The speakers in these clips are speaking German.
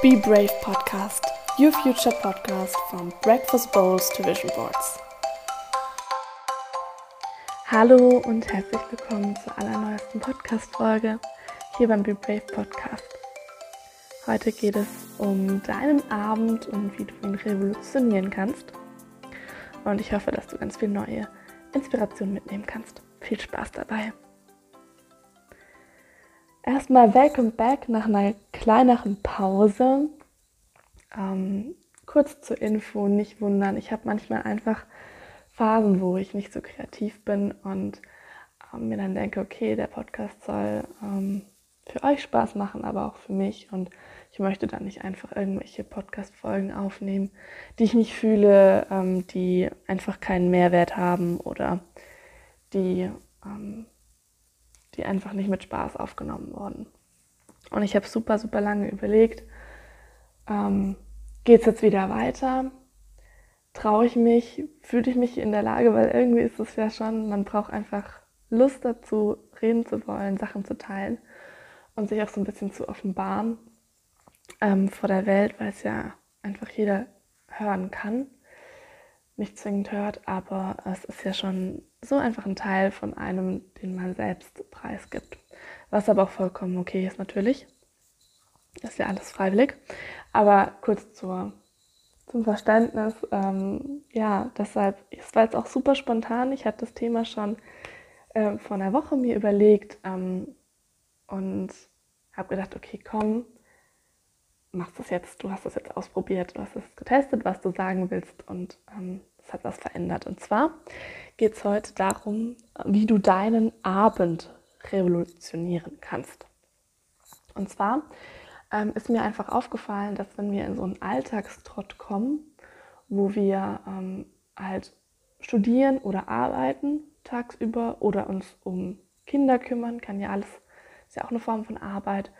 Be Brave Podcast, your future podcast from breakfast bowls to vision boards. Hallo und herzlich willkommen zur allerneuesten Podcast-Folge hier beim Be Brave Podcast. Heute geht es um deinen Abend und wie du ihn revolutionieren kannst. Und ich hoffe, dass du ganz viel neue Inspiration mitnehmen kannst. Viel Spaß dabei. Erstmal welcome back nach einer kleineren Pause. Ähm, kurz zur Info, nicht wundern. Ich habe manchmal einfach Phasen, wo ich nicht so kreativ bin und ähm, mir dann denke, okay, der Podcast soll ähm, für euch Spaß machen, aber auch für mich. Und ich möchte dann nicht einfach irgendwelche Podcast-Folgen aufnehmen, die ich nicht fühle, ähm, die einfach keinen Mehrwert haben oder die, ähm, die einfach nicht mit Spaß aufgenommen wurden. Und ich habe super, super lange überlegt, ähm, geht es jetzt wieder weiter? Traue ich mich? Fühle ich mich in der Lage? Weil irgendwie ist es ja schon, man braucht einfach Lust dazu, reden zu wollen, Sachen zu teilen und sich auch so ein bisschen zu offenbaren ähm, vor der Welt, weil es ja einfach jeder hören kann. Nicht zwingend hört, aber es ist ja schon so einfach ein Teil von einem, den man selbst preisgibt. Was aber auch vollkommen okay ist natürlich. ist ja alles freiwillig. Aber kurz zur, zum Verständnis, ähm, ja, deshalb, es war jetzt auch super spontan. Ich hatte das Thema schon äh, vor einer Woche mir überlegt ähm, und habe gedacht, okay, komm, machst das jetzt, du hast das jetzt ausprobiert, du hast es getestet, was du sagen willst und ähm, es hat was verändert. Und zwar geht es heute darum, wie du deinen Abend revolutionieren kannst. Und zwar ähm, ist mir einfach aufgefallen, dass wenn wir in so einen Alltagstrott kommen, wo wir ähm, halt studieren oder arbeiten tagsüber oder uns um Kinder kümmern, kann ja alles, ist ja auch eine Form von Arbeit,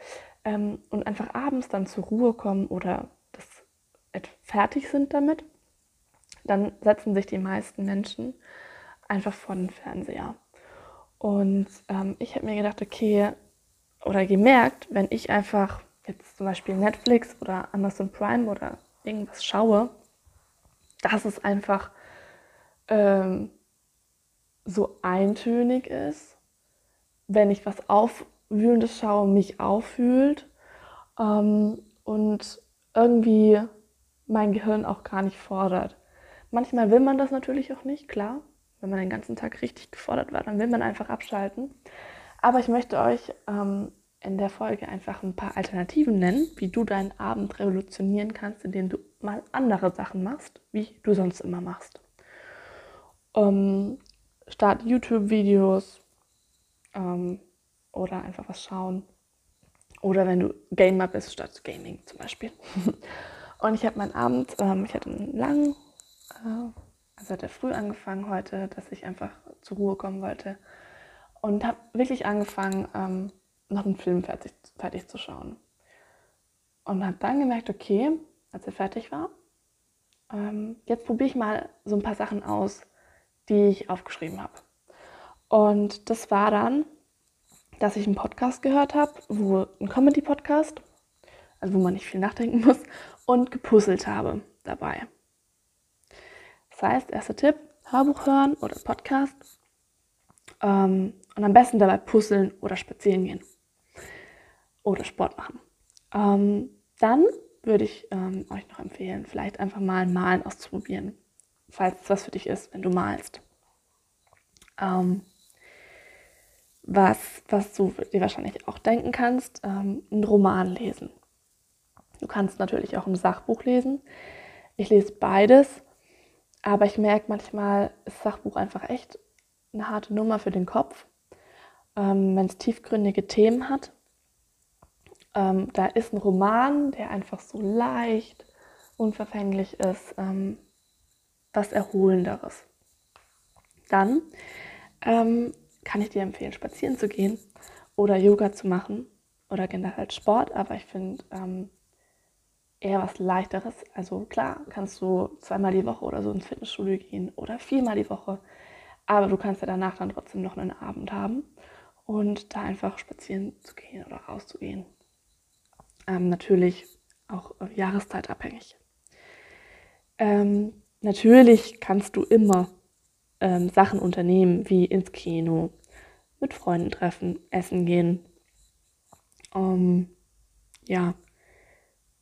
ähm, und einfach abends dann zur Ruhe kommen oder das fertig sind damit, dann setzen sich die meisten Menschen einfach vor den Fernseher. Und ähm, ich habe mir gedacht, okay, oder gemerkt, wenn ich einfach jetzt zum Beispiel Netflix oder Amazon Prime oder irgendwas schaue, dass es einfach ähm, so eintönig ist, wenn ich was Aufwühlendes schaue, mich auffühlt ähm, und irgendwie mein Gehirn auch gar nicht fordert. Manchmal will man das natürlich auch nicht, klar. Wenn man den ganzen Tag richtig gefordert war, dann will man einfach abschalten. Aber ich möchte euch ähm, in der Folge einfach ein paar Alternativen nennen, wie du deinen Abend revolutionieren kannst, indem du mal andere Sachen machst, wie du sonst immer machst. Ähm, start YouTube-Videos ähm, oder einfach was schauen. Oder wenn du Gamer bist, statt Gaming zum Beispiel. Und ich habe meinen Abend, ähm, ich hatte einen langen, also hat er früh angefangen heute, dass ich einfach zur Ruhe kommen wollte. Und habe wirklich angefangen, ähm, noch einen Film fertig, fertig zu schauen. Und habe dann gemerkt, okay, als er fertig war, ähm, jetzt probiere ich mal so ein paar Sachen aus, die ich aufgeschrieben habe. Und das war dann, dass ich einen Podcast gehört habe, wo ein Comedy-Podcast, also wo man nicht viel nachdenken muss, und gepuzzelt habe dabei. Das heißt, erster Tipp, Hörbuch hören oder Podcast ähm, und am besten dabei puzzeln oder spazieren gehen oder Sport machen. Ähm, dann würde ich ähm, euch noch empfehlen, vielleicht einfach mal Malen auszuprobieren, falls es was für dich ist, wenn du malst. Ähm, was, was du dir wahrscheinlich auch denken kannst, ähm, einen Roman lesen. Du kannst natürlich auch ein Sachbuch lesen. Ich lese beides, aber ich merke manchmal, ist Sachbuch einfach echt eine harte Nummer für den Kopf, ähm, wenn es tiefgründige Themen hat. Ähm, da ist ein Roman, der einfach so leicht, unverfänglich ist, ähm, was Erholenderes. Dann ähm, kann ich dir empfehlen, spazieren zu gehen oder Yoga zu machen oder generell Sport, aber ich finde ähm, eher was leichteres. Also klar, kannst du zweimal die Woche oder so ins Fitnessstudio gehen oder viermal die Woche, aber du kannst ja danach dann trotzdem noch einen Abend haben und da einfach spazieren zu gehen oder rauszugehen. Ähm, natürlich auch äh, jahreszeitabhängig. Ähm, natürlich kannst du immer ähm, Sachen unternehmen, wie ins Kino, mit Freunden treffen, essen gehen. Ähm, ja,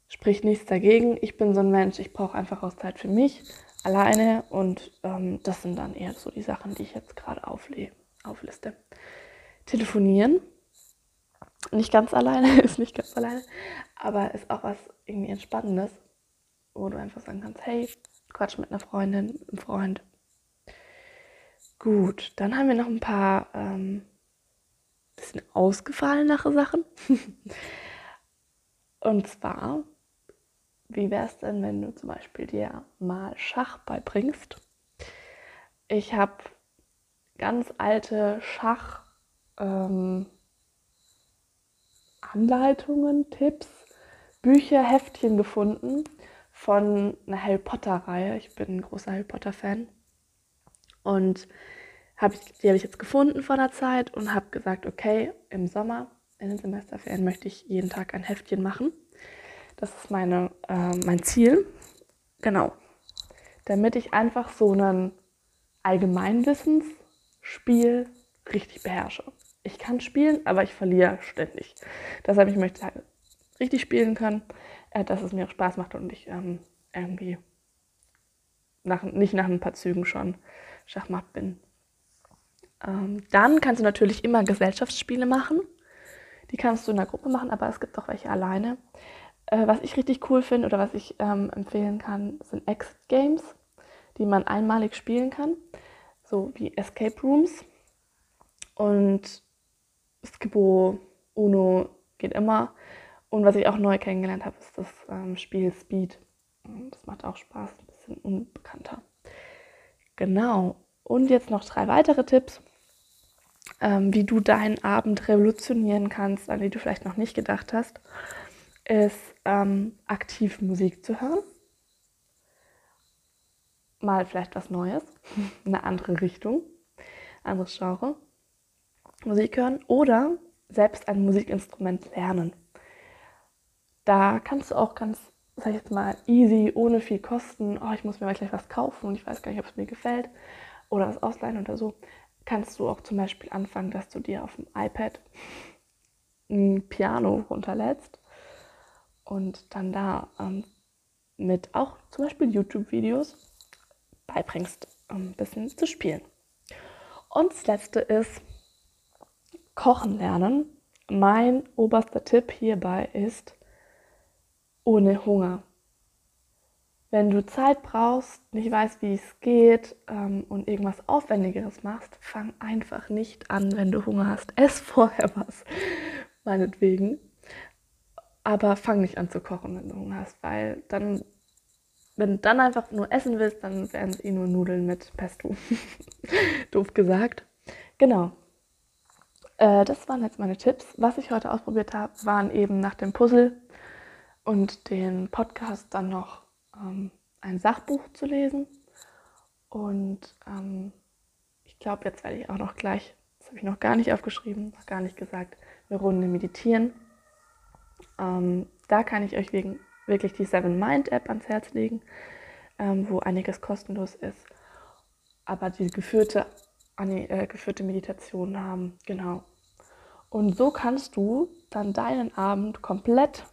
spricht nichts dagegen. Ich bin so ein Mensch, ich brauche einfach auch Zeit für mich alleine und ähm, das sind dann eher so die Sachen, die ich jetzt gerade aufliste. Telefonieren, nicht ganz alleine, ist nicht ganz alleine, aber ist auch was irgendwie Entspannendes, wo du einfach sagen kannst, hey, Quatsch mit einer Freundin, einem Freund. Gut, dann haben wir noch ein paar ähm, bisschen ausgefallenere Sachen. Und zwar, wie wäre es denn, wenn du zum Beispiel dir mal Schach beibringst? Ich habe ganz alte Schach ähm, Tipps, Bücher, Heftchen gefunden von einer Harry Potter-Reihe. Ich bin ein großer Harry Potter-Fan. Und hab ich, die habe ich jetzt gefunden vor einer Zeit und habe gesagt, okay, im Sommer, in den Semesterferien, möchte ich jeden Tag ein Heftchen machen. Das ist meine, äh, mein Ziel. Genau. Damit ich einfach so ein Allgemeinwissensspiel richtig beherrsche. Ich kann spielen, aber ich verliere ständig. Deshalb ich möchte richtig spielen können, äh, dass es mir auch Spaß macht und ich ähm, irgendwie nach, nicht nach ein paar Zügen schon Schachmatt bin. Ähm, dann kannst du natürlich immer Gesellschaftsspiele machen. Die kannst du in der Gruppe machen, aber es gibt auch welche alleine. Äh, was ich richtig cool finde oder was ich ähm, empfehlen kann, sind Exit Games, die man einmalig spielen kann. So wie Escape Rooms. Und Skibo, Uno geht immer. Und was ich auch neu kennengelernt habe, ist das ähm, Spiel Speed. Das macht auch Spaß, ein bisschen unbekannter. Genau. Und jetzt noch drei weitere Tipps, ähm, wie du deinen Abend revolutionieren kannst, an die du vielleicht noch nicht gedacht hast, ist ähm, aktiv Musik zu hören. Mal vielleicht was Neues, eine andere Richtung, anderes Genre. Musik hören oder selbst ein Musikinstrument lernen. Da kannst du auch ganz, sag ich jetzt mal, easy, ohne viel Kosten, oh, ich muss mir gleich was kaufen und ich weiß gar nicht, ob es mir gefällt oder was ausleihen oder so, kannst du auch zum Beispiel anfangen, dass du dir auf dem iPad ein Piano runterlädst und dann da ähm, mit auch zum Beispiel YouTube-Videos beibringst, um ein bisschen zu spielen. Und das letzte ist, Kochen lernen. Mein oberster Tipp hierbei ist ohne Hunger. Wenn du Zeit brauchst, nicht weißt, wie es geht ähm, und irgendwas Aufwendigeres machst, fang einfach nicht an, wenn du Hunger hast. Ess vorher was, meinetwegen. Aber fang nicht an zu kochen, wenn du Hunger hast, weil dann, wenn du dann einfach nur essen willst, dann wären es eh nur Nudeln mit Pesto. Doof gesagt. Genau, äh, das waren jetzt meine Tipps. Was ich heute ausprobiert habe, waren eben nach dem Puzzle und den Podcast dann noch ähm, ein Sachbuch zu lesen. Und ähm, ich glaube, jetzt werde ich auch noch gleich, das habe ich noch gar nicht aufgeschrieben, noch gar nicht gesagt, eine Runde meditieren. Ähm, da kann ich euch wegen, wirklich die Seven Mind App ans Herz legen, ähm, wo einiges kostenlos ist. Aber die geführte eine äh, geführte Meditation haben. Genau. Und so kannst du dann deinen Abend komplett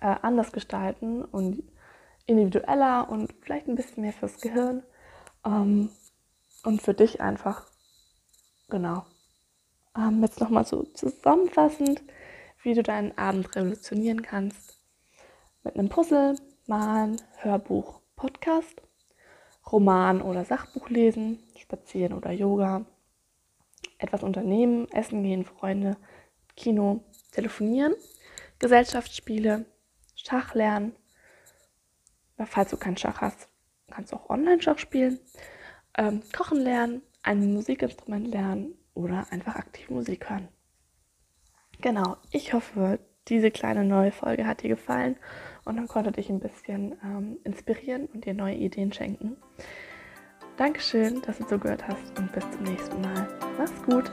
äh, anders gestalten und individueller und vielleicht ein bisschen mehr fürs Gehirn ähm, und für dich einfach. Genau. Ähm, jetzt nochmal so zusammenfassend, wie du deinen Abend revolutionieren kannst. Mit einem Puzzle, Malen, Hörbuch, Podcast, Roman oder Sachbuch lesen, Spazieren oder Yoga, etwas unternehmen, essen gehen, Freunde, Kino, telefonieren, Gesellschaftsspiele, Schach lernen. Falls du keinen Schach hast, kannst du auch Online-Schach spielen, ähm, kochen lernen, ein Musikinstrument lernen oder einfach aktiv Musik hören. Genau, ich hoffe, diese kleine neue Folge hat dir gefallen und dann konnte dich ein bisschen ähm, inspirieren und dir neue Ideen schenken. Dankeschön, dass du zugehört hast und bis zum nächsten Mal. Mach's gut.